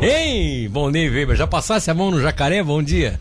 Ei, bom dia, Weber. Já passasse a mão no jacaré? Bom dia.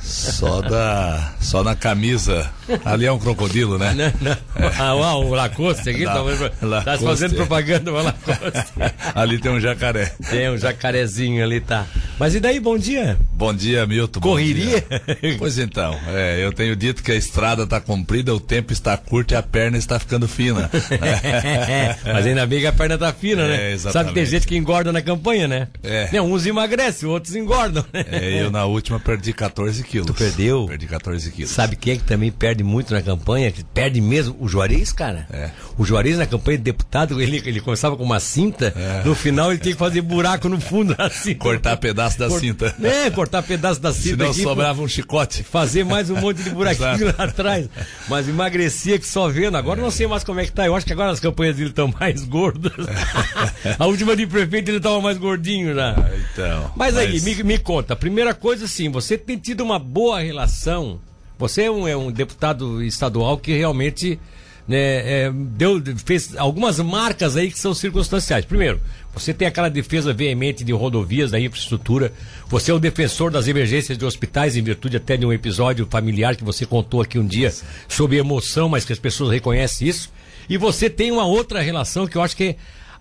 Só da, só na camisa. Ali é um crocodilo, né? Não, não. É. Ah, o Lacoste aqui, La- tá, Lacoste. tá fazendo propaganda pra Lacoste. Ali tem um jacaré. Tem um jacarezinho ali, tá. Mas e daí, bom dia? Bom dia, Milton. Correria? dia. Pois então, é, eu tenho dito que a estrada está comprida, o tempo está curto e a perna está ficando fina. Mas ainda bem que a perna tá fina, É, né? exatamente. Sabe que tem gente que engorda na campanha, né? É. Não, uns emagrecem, outros engordam. É, eu na última perdi 14 quilos. Tu perdeu? Perdi 14 quilos. Sabe quem é que também perde muito na campanha? Que perde mesmo? O Juarez, cara. É. O Juarez na campanha de deputado, ele, ele começava com uma cinta, no final ele tinha que fazer buraco no fundo da cinta. Cortar pedaço da Cor- cinta. É, cortar pedaço da cinta Senão aqui. sobrava um chicote. Fazer mais um monte de buraquinho lá atrás. Mas emagrecia que só vendo. Agora eu não sei mais como é que tá. Eu acho que agora as campanhas dele estão mais gordas. A última de prefeito ele tava mais gordinho já. Então. Mas aí, me, me conta. Primeira coisa, assim, você tem tido uma boa relação. Você é um, é um deputado estadual que realmente né, é, deu, fez algumas marcas aí que são circunstanciais. Primeiro, você tem aquela defesa veemente de rodovias, da infraestrutura. Você é o defensor das emergências de hospitais, em virtude até de um episódio familiar que você contou aqui um dia sobre emoção, mas que as pessoas reconhecem isso. E você tem uma outra relação que eu acho que é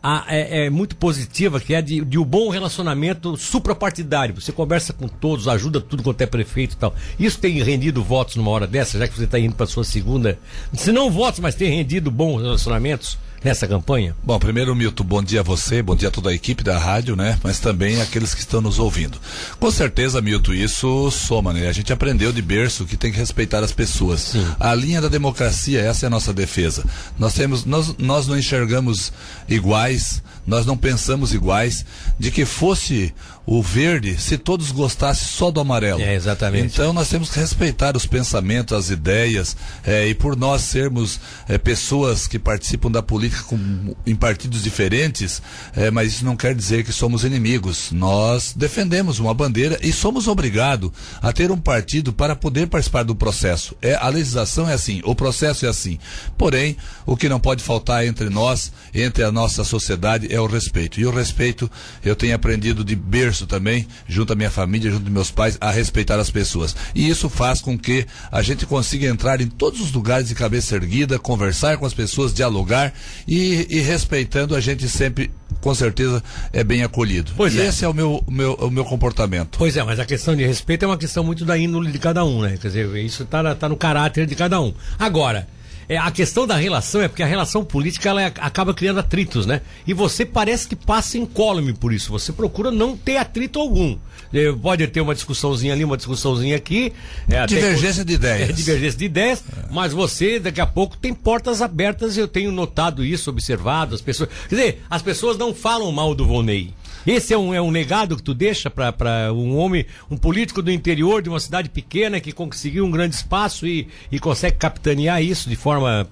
a- é, é muito positiva, que é de, de um bom relacionamento suprapartidário. Você conversa com todos, ajuda tudo quanto é prefeito e tal. Isso tem rendido votos numa hora dessa, já que você está indo para sua segunda. Se não votos, mas tem rendido bons relacionamentos nessa campanha? Bom, primeiro, Milton, bom dia a você, bom dia a toda a equipe da rádio, né? Mas também aqueles que estão nos ouvindo. Com certeza, Milton, isso soma, né? A gente aprendeu de berço que tem que respeitar as pessoas. A linha da democracia, essa é a nossa defesa. Nós temos, nós, nós não enxergamos iguais, nós não pensamos iguais, de que fosse o verde se todos gostassem só do amarelo. É, exatamente. Então nós temos que respeitar os pensamentos, as ideias, eh, e por nós sermos eh, pessoas que participam da política com- em partidos diferentes, eh, mas isso não quer dizer que somos inimigos. Nós defendemos uma bandeira e somos obrigados a ter um partido para poder participar do processo. É, a legislação é assim, o processo é assim. Porém, o que não pode faltar entre nós, entre a nossa sociedade, é o respeito. E o respeito eu tenho aprendido de berço também, junto à minha família, junto aos meus pais, a respeitar as pessoas. E isso faz com que a gente consiga entrar em todos os lugares de cabeça erguida, conversar com as pessoas, dialogar e, e respeitando a gente sempre, com certeza, é bem acolhido. Pois e é. esse é o meu, meu, o meu comportamento. Pois é, mas a questão de respeito é uma questão muito da índole de cada um, né? Quer dizer, isso tá, na- tá no caráter de cada um. Agora, é, a questão da relação é porque a relação política ela é- acaba criando atritos, né? E você parece que passa incólume por isso. Você procura não ter atrito algum. É, Pode ter uma discussãozinha ali, uma discussãozinha aqui. é, até Divergência de ideias. É, divergência de ideias, mas você daqui a pouco tem portas abertas, eu tenho notado isso, observado, as pessoas. Quer dizer, as pessoas não falam mal do Volney. Esse é um, é um legado que tu deixa para um homem, um político do interior de uma cidade pequena que conseguiu um grande espaço e, e consegue capitanear isso de forma.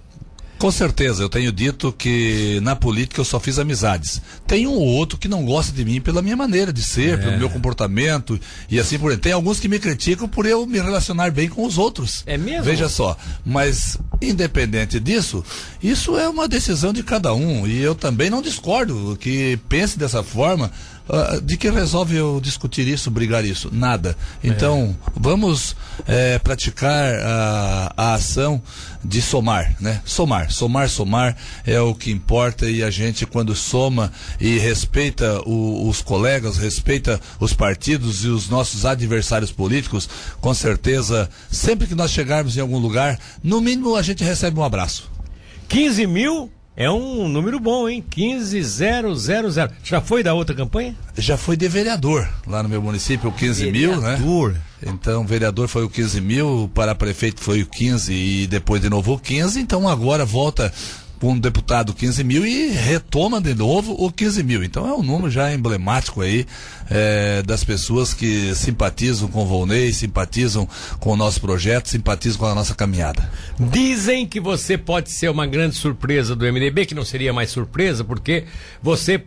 Com certeza, eu tenho dito que na política eu só fiz amizades. Tem um ou outro que não gosta de mim pela minha maneira de ser, É. pelo meu comportamento e assim por diante. Tem alguns que me criticam por eu me relacionar bem com os outros. É mesmo? Veja só, mas independente disso, isso é uma decisão de cada um e eu também não discordo que pense dessa forma. Ah, de que resolve eu discutir isso, brigar isso? Nada. Então, vamos eh, praticar a, a ação de somar, né? Somar, somar, somar é o que importa e a gente quando soma e respeita o- os colegas, respeita os partidos e os nossos adversários políticos, com certeza, sempre que nós chegarmos em algum lugar, no mínimo a gente recebe um abraço. 15 mil é um número bom, hein? 15000. Já foi da outra campanha? Já foi de vereador lá no meu município, o 15 mil, né? Vereador. Então, vereador foi o 15 mil, para prefeito foi o 15 e depois de novo o 15. Então, agora volta um deputado 15 mil e retoma de novo o 15 mil. Então, é um número já emblemático aí eh, das pessoas que simpatizam com o Volney, simpatizam com o nosso projeto, simpatizam com a nossa caminhada. Dizem que você pode ser uma grande surpresa do MDB, que não seria mais surpresa, porque você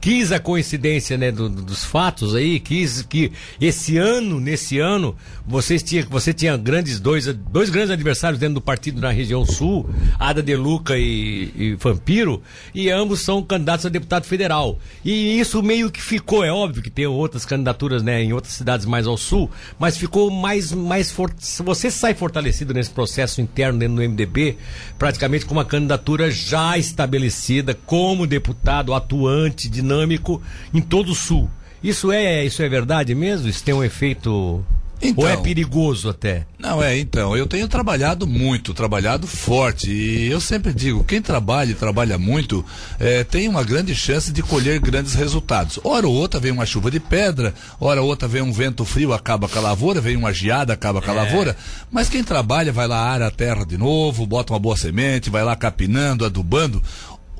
quis a coincidência né, do, dos fatos aí, quis que esse ano, nesse ano, vocês tinha, você tinha grandes dois, dois grandes adversários dentro do partido na região sul, Ada de Luca e, e Vampiro, e ambos são candidatos a deputado federal. E isso meio que ficou, é óbvio que tem outras candidaturas né, em outras cidades mais ao sul, mas ficou mais, mais for... você sai fortalecido nesse processo interno dentro do MDB, praticamente com uma candidatura já estabelecida como deputado atuante, dinâmico em todo o sul. Isso é, isso é verdade mesmo? Isso tem um efeito então, Ou é perigoso até? Não, é, então, eu tenho trabalhado muito, trabalhado forte, e eu sempre digo, quem trabalha e trabalha muito, é, tem uma grande chance de colher grandes resultados. Hora ou outra vem uma chuva de pedra, hora ou outra vem um vento frio, acaba com a lavoura, vem uma geada, acaba com a é. lavoura, mas quem trabalha vai lá, ara a terra de novo, bota uma boa semente, vai lá capinando, adubando,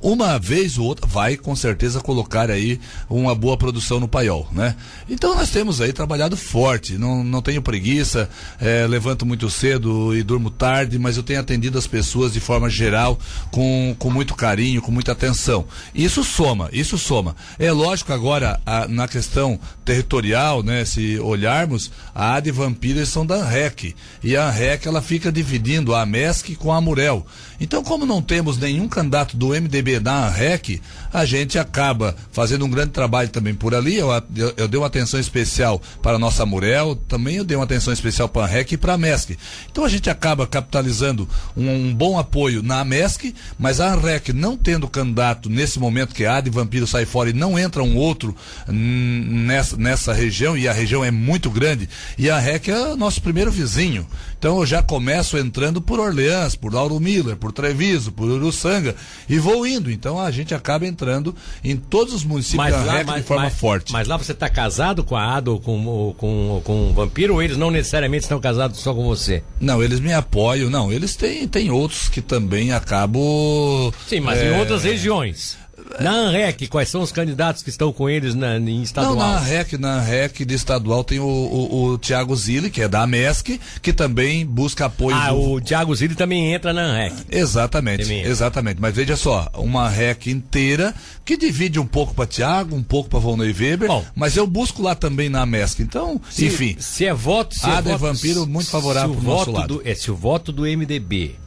uma vez ou outra vai com certeza colocar aí uma boa produção no paiol, né? Então nós temos aí trabalhado forte, não, não tenho preguiça, é, levanto muito cedo e durmo tarde, mas eu tenho atendido as pessoas de forma geral com, com muito carinho, com muita atenção. Isso soma, isso soma. É lógico agora a, na questão territorial, né? Se olharmos, a AD Vampiras são da ANREC e a ANREC ela fica dividindo a MESC com a Murel. Então como não temos nenhum candidato do MDB PCB na REC, a gente acaba fazendo um grande trabalho também por ali. Eu, eu, eu dei uma atenção especial para a nossa Murel, também eu dei uma atenção especial para a REC e para a MESC. Então a gente acaba capitalizando um, um, bom apoio na MESC, mas a REC não tendo candidato nesse momento que a AD Vampiro sai fora e não entra um outro nessa, nessa região, e a região é muito grande, e a REC é nosso primeiro vizinho. Então eu já começo entrando por Orleans, por Lauro Miller, por Treviso, por Uruçanga e vou indo. Então a gente acaba entrando em todos os municípios mas da lá, mas, de forma mas, forte. Mas lá você está casado com a Ada ou com, com, com o Vampiro ou eles não necessariamente estão casados só com você? Não, eles me apoiam. Não, eles têm, têm outros que também acabam. Sim, mas é... em outras regiões. Na ANREC, quais são os candidatos que estão com eles na, em estadual? Não, na ANREC, na ANREC de estadual tem o, o, o Tiago Zilli, que é da MESC, que também busca apoio. Ah, do... o Tiago Zilli também entra na ANREC. Exatamente, exatamente. Mas veja só, uma ANREC inteira que divide um pouco para Tiago, um pouco para Volney Weber, Bom, mas eu busco lá também na MESC. Então, se, enfim. Se é voto, se é voto, Vampiro muito favorável para o nosso lado. Do, é, se o voto do MDB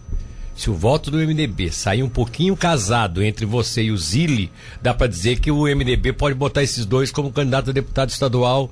se o voto do MDB sair um pouquinho casado entre você e o Zilli, dá para dizer que o MDB pode botar esses dois como candidato a deputado estadual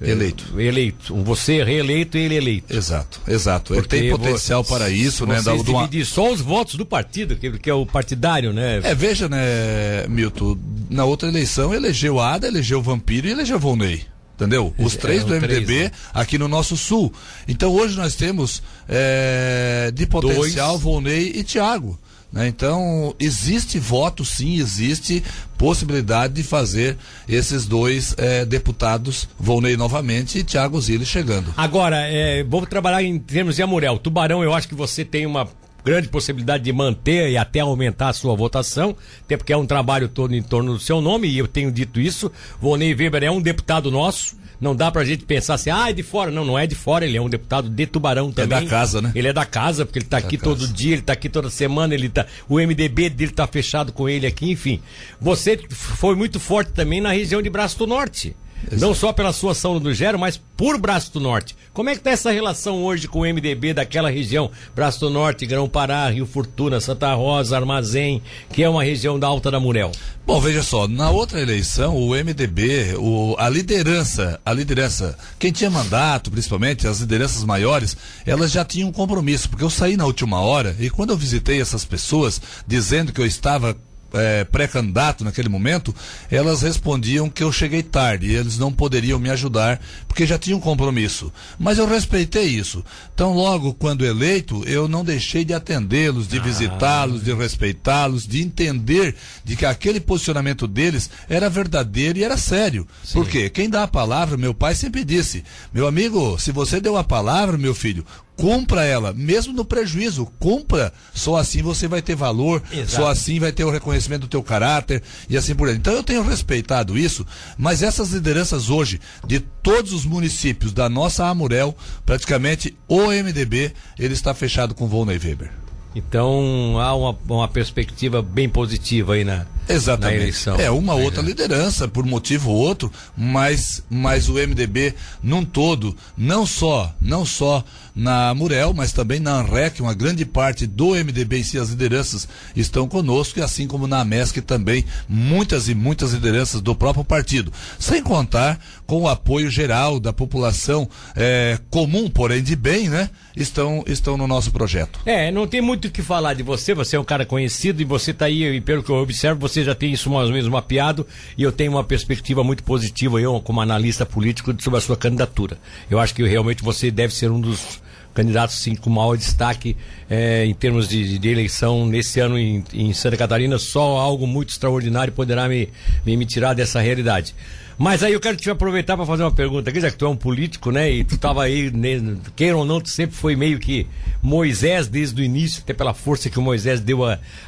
eh, Eleito. Eleito. Você reeleito e ele eleito. Exato, exato. Porque ele tem potencial para isso, né? Da, uma... só os votos do partido, que, que, é o partidário, né? É, veja, né, Milton, na outra eleição elegeu Ada, elegeu Vampiro e elegeu Volney entendeu? Os é, três é, do MDB três, né? aqui no nosso sul. Então hoje nós temos é, de potencial Dois. Volney e Thiago. Né? Então, existe voto, sim, existe possibilidade de fazer esses dois é, deputados, Volney novamente e Thiago Zilli chegando. Agora, é, vamos trabalhar em termos de Amurel. Tubarão, eu acho que você tem uma grande possibilidade de manter e até aumentar a sua votação, até porque é um trabalho todo em torno do seu nome, e eu tenho dito isso. Volney Weber é um deputado nosso. Não dá pra gente pensar assim, ah, é de fora. Não, não é de fora, ele é um deputado de Tubarão também. É da casa, né? Ele é da casa, porque ele tá é aqui todo dia, ele tá aqui toda semana, ele tá. O MDB dele tá fechado com ele aqui, enfim. Você foi muito forte também na região de Braço do Norte. Exato. Não só pela sua do Gero, mas por Braço do Norte. Como é que está essa relação hoje com o MDB daquela região? Braço do Norte, Grão Pará, Rio Fortuna, Santa Rosa, Armazém, que é uma região da Alta da Murel. Bom, veja só, na outra eleição, o MDB, o, a liderança, a liderança, quem tinha mandato, principalmente, as lideranças maiores, elas já tinham um compromisso, porque eu saí na última hora e quando eu visitei essas pessoas, dizendo que eu estava é, pré-candidato naquele momento, elas respondiam que eu cheguei tarde e eles não poderiam me ajudar porque já tinham um compromisso. Mas eu respeitei isso. Então, logo quando eleito, eu não deixei de atendê-los, de ah. visitá-los, de respeitá-los, de entender de que aquele posicionamento deles era verdadeiro e era sério. Sim. Porque quem dá a palavra, meu pai sempre disse: meu amigo, se você deu a palavra, meu filho, compra ela, mesmo no prejuízo, compra. Só assim você vai ter valor, Exato. só assim vai ter o reconhecimento do teu caráter e assim por aí. Então eu tenho respeitado isso, mas essas lideranças hoje de todos os municípios da nossa Amurel, praticamente o MDB, ele está fechado com Volney Weber. Então há uma, uma perspectiva bem positiva aí na, Exatamente. na eleição. É uma outra liderança, por motivo ou outro, mas, mas o MDB num todo, não só, não só na Murel, mas também na ANREC, uma grande parte do MDB em si, as lideranças estão conosco, e assim como na MESC também, muitas e muitas lideranças do próprio partido. Sem contar com o apoio geral da população é, comum, porém de bem, né? Estão, estão no nosso projeto. É, não tem muito o que falar de você, você é um cara conhecido e você está aí, e pelo que eu observo, você já tem isso mais ou menos mapeado e eu tenho uma perspectiva muito positiva, eu como analista político, sobre a sua candidatura. Eu acho que realmente você deve ser um dos candidatos sim, com maior destaque é, em termos de, de, eleição nesse ano em, em, Santa Catarina. Só algo muito extraordinário poderá me, me, me tirar dessa realidade. Mas aí eu quero te aproveitar para fazer uma pergunta aqui, já que tu é um político, né? E tu estava aí, né, queira ou não, tu sempre foi meio que Moisés desde o início, até pela força que o Moisés deu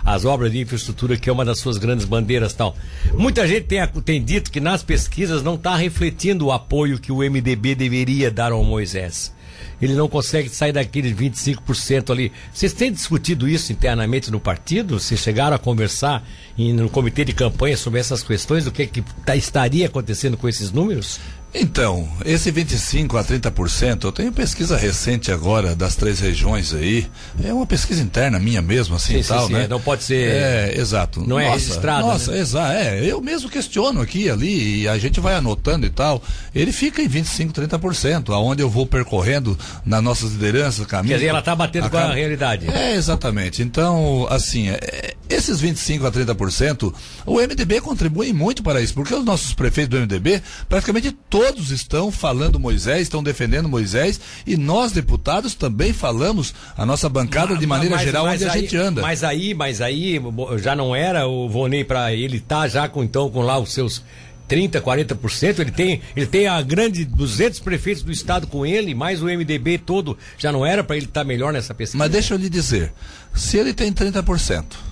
às obras de infraestrutura, que é uma das suas grandes bandeiras tal. Muita gente tem, tem dito que nas pesquisas não está refletindo o apoio que o MDB deveria dar ao Moisés ele não consegue sair daqueles 25% ali. Vocês têm discutido isso internamente no partido? Vocês chegaram a conversar em, no comitê de campanha sobre essas questões, o que, que tá, estaria acontecendo com esses números? Então, esse 25 a 30%, eu tenho pesquisa recente agora das três regiões aí. É uma pesquisa interna minha mesmo, assim sim, tal, sim, né? Sim, não pode ser. É, exato. Não é nossa, é registrado. Nossa, né? exato. É, eu mesmo questiono aqui ali e a gente vai anotando e tal. Ele fica em 25, 30%, aonde eu vou percorrendo nas nossas lideranças, caminho. Quer dizer, ela está batendo com a realidade. É, exatamente. Então, assim, é, esses 25 a 30%, o MDB contribui muito para isso, porque os nossos prefeitos do MDB, praticamente todos estão falando Moisés, estão defendendo Moisés, e nós, deputados, também falamos, a nossa bancada, mas, de maneira mas, geral, mas onde aí, a gente anda. Mas aí, mas aí, já não era o Vonei para ele estar tá já com, então, com lá os seus 30, 40%, ele tem, ele tem a grande 200 prefeitos do estado com ele, mais o MDB todo, já não era para ele estar tá melhor nessa pesquisa? Mas deixa eu lhe dizer, se ele tem 30%,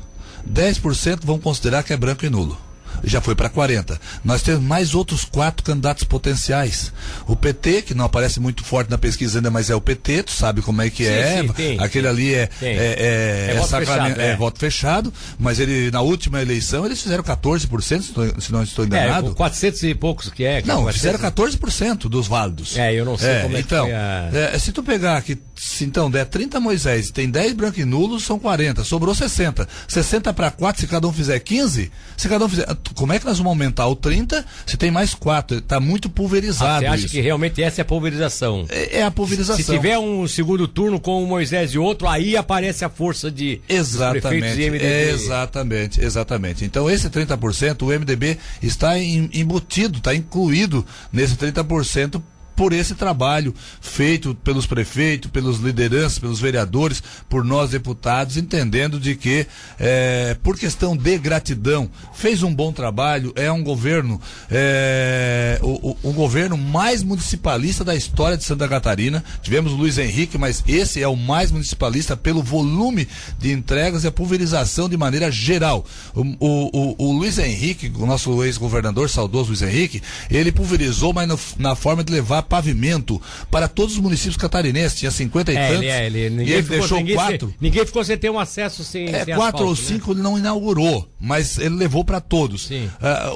10% vão considerar que é branco e nulo já foi para 40. Nós temos mais outros quatro candidatos potenciais. O PT, que não aparece muito forte na pesquisa ainda, mas é o PT, tu sabe como é que sim, é. Sim, tem, Aquele ali é, é, é, é, voto fechado, é, voto fechado, mas ele na última eleição eles fizeram 14%, se não, se não estou enganado. É, 400 e poucos que é. Que não, 400... fizeram 14% dos válidos. É, eu não sei como é então, que foi a... se tu pegar aqui, se então der 30 Moisés, tem 10 branco e nulos, são 40, sobrou 60. 60 para 4, se cada um fizer 15, se cada um fizer como é que nós vamos aumentar o 30 se tem mais 4? Está muito pulverizado. Ah, você acha isso. que realmente essa é a pulverização? É, é a pulverização. Se, se, tiver um segundo turno com o Moisés e outro, aí aparece a força de exatamente, Exatamente, exatamente. Então esse 30%, o MDB está embutido, está incluído nesse 30% por esse trabalho feito pelos prefeitos, pelos lideranças, pelos vereadores, por nós deputados, entendendo de que, é, por questão de gratidão, fez um bom trabalho, é um governo, é, o, o, o, governo mais municipalista da história de Santa Catarina. Tivemos o Luiz Henrique, mas esse é o mais municipalista pelo volume de entregas e a pulverização de maneira geral. O, o, o Luiz Henrique, o nosso ex-governador, saudoso Luiz Henrique, ele pulverizou, mas no, na forma de levar pavimento para todos os municípios catarinenses. Tinha 50 e é, tantos. Ele, é, ele, ninguém e ele ficou, deixou ninguém quatro. Ninguém ficou sem ter um acesso sem. É, sem quatro asfalto, ou né? cinco ele não inaugurou, mas ele levou para todos. Uh,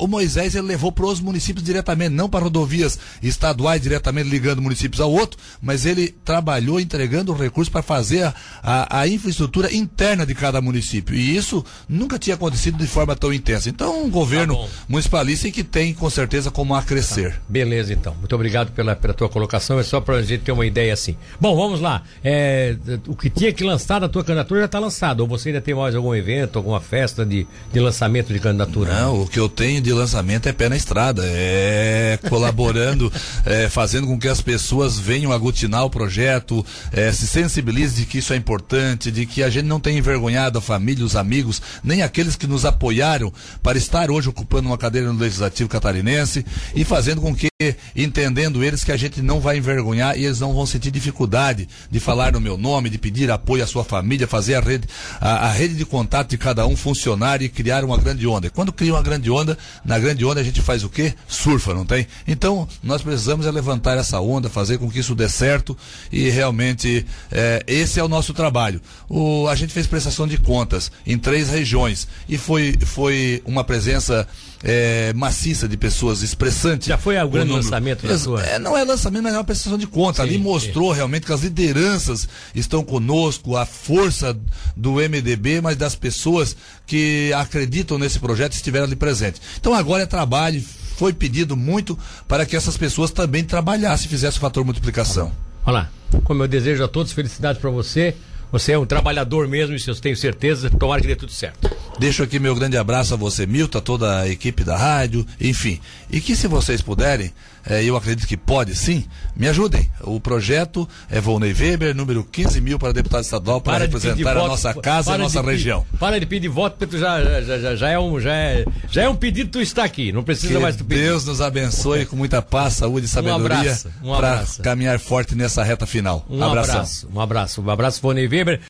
o Moisés ele levou para os municípios diretamente, não para rodovias estaduais diretamente ligando municípios ao outro, mas ele trabalhou entregando recursos para fazer a, a, a, infraestrutura interna de cada município. E isso nunca tinha acontecido de forma tão intensa. Então, um governo tá municipalista que tem com certeza como a crescer. Tá. Beleza, então. Muito obrigado pela pela tua colocação, é só para a gente ter uma ideia assim. Bom, vamos lá. É, o que tinha que lançar da tua candidatura já está lançado. Ou você ainda tem mais algum evento, alguma festa de, de lançamento de candidatura? Não, o que eu tenho de lançamento é pé na estrada. É colaborando, é, fazendo com que as pessoas venham aglutinar o projeto, é, se sensibilizem de que isso é importante, de que a gente não tem envergonhado a família, os amigos, nem aqueles que nos apoiaram para estar hoje ocupando uma cadeira no Legislativo Catarinense e fazendo com que entendendo eles que a gente não vai envergonhar e eles não vão sentir dificuldade de falar no meu nome, de pedir apoio à sua família, fazer a rede, a, a rede de contato de cada um funcionar e criar uma grande onda. Quando cria uma grande onda, na grande onda a gente faz o quê? Surfa, não tem? Então, nós precisamos é levantar essa onda, fazer com que isso dê certo e realmente é, esse é o nosso trabalho. O, a gente fez prestação de contas em três regiões e foi, foi uma presença é, maciça de pessoas expressantes. Já foi o grande número. lançamento da sua? É, não é lançamento, mas é uma prestação de conta. Sim, Ali mostrou sim. realmente que as lideranças estão conosco, a força do MDB, mas das pessoas que acreditam nesse projeto estiveram ali presentes. Então agora é trabalho, foi pedido muito para que essas pessoas também trabalhassem, fizessem o fator multiplicação. Olha lá, como eu desejo a todos felicidades para você. Você é um trabalhador mesmo, isso eu tenho certeza. Tomara que dê tudo certo. Deixo aqui meu grande abraço a você, Milton, a toda a equipe da rádio, enfim. E que se vocês puderem, é, eu acredito que pode sim, me ajudem. O projeto é Volney Weber, número 15 mil para deputado estadual, para, para representar a nossa casa e a nossa região. para de pedir voto, porque tu já, já, já, já, é um, já, é, já é um pedido tu está aqui, não precisa que mais tu pedir. Deus nos abençoe com muita paz, saúde e sabedoria um um para caminhar forte nessa reta final. Um abraço. Um abraço, um abraço, Volney Weber.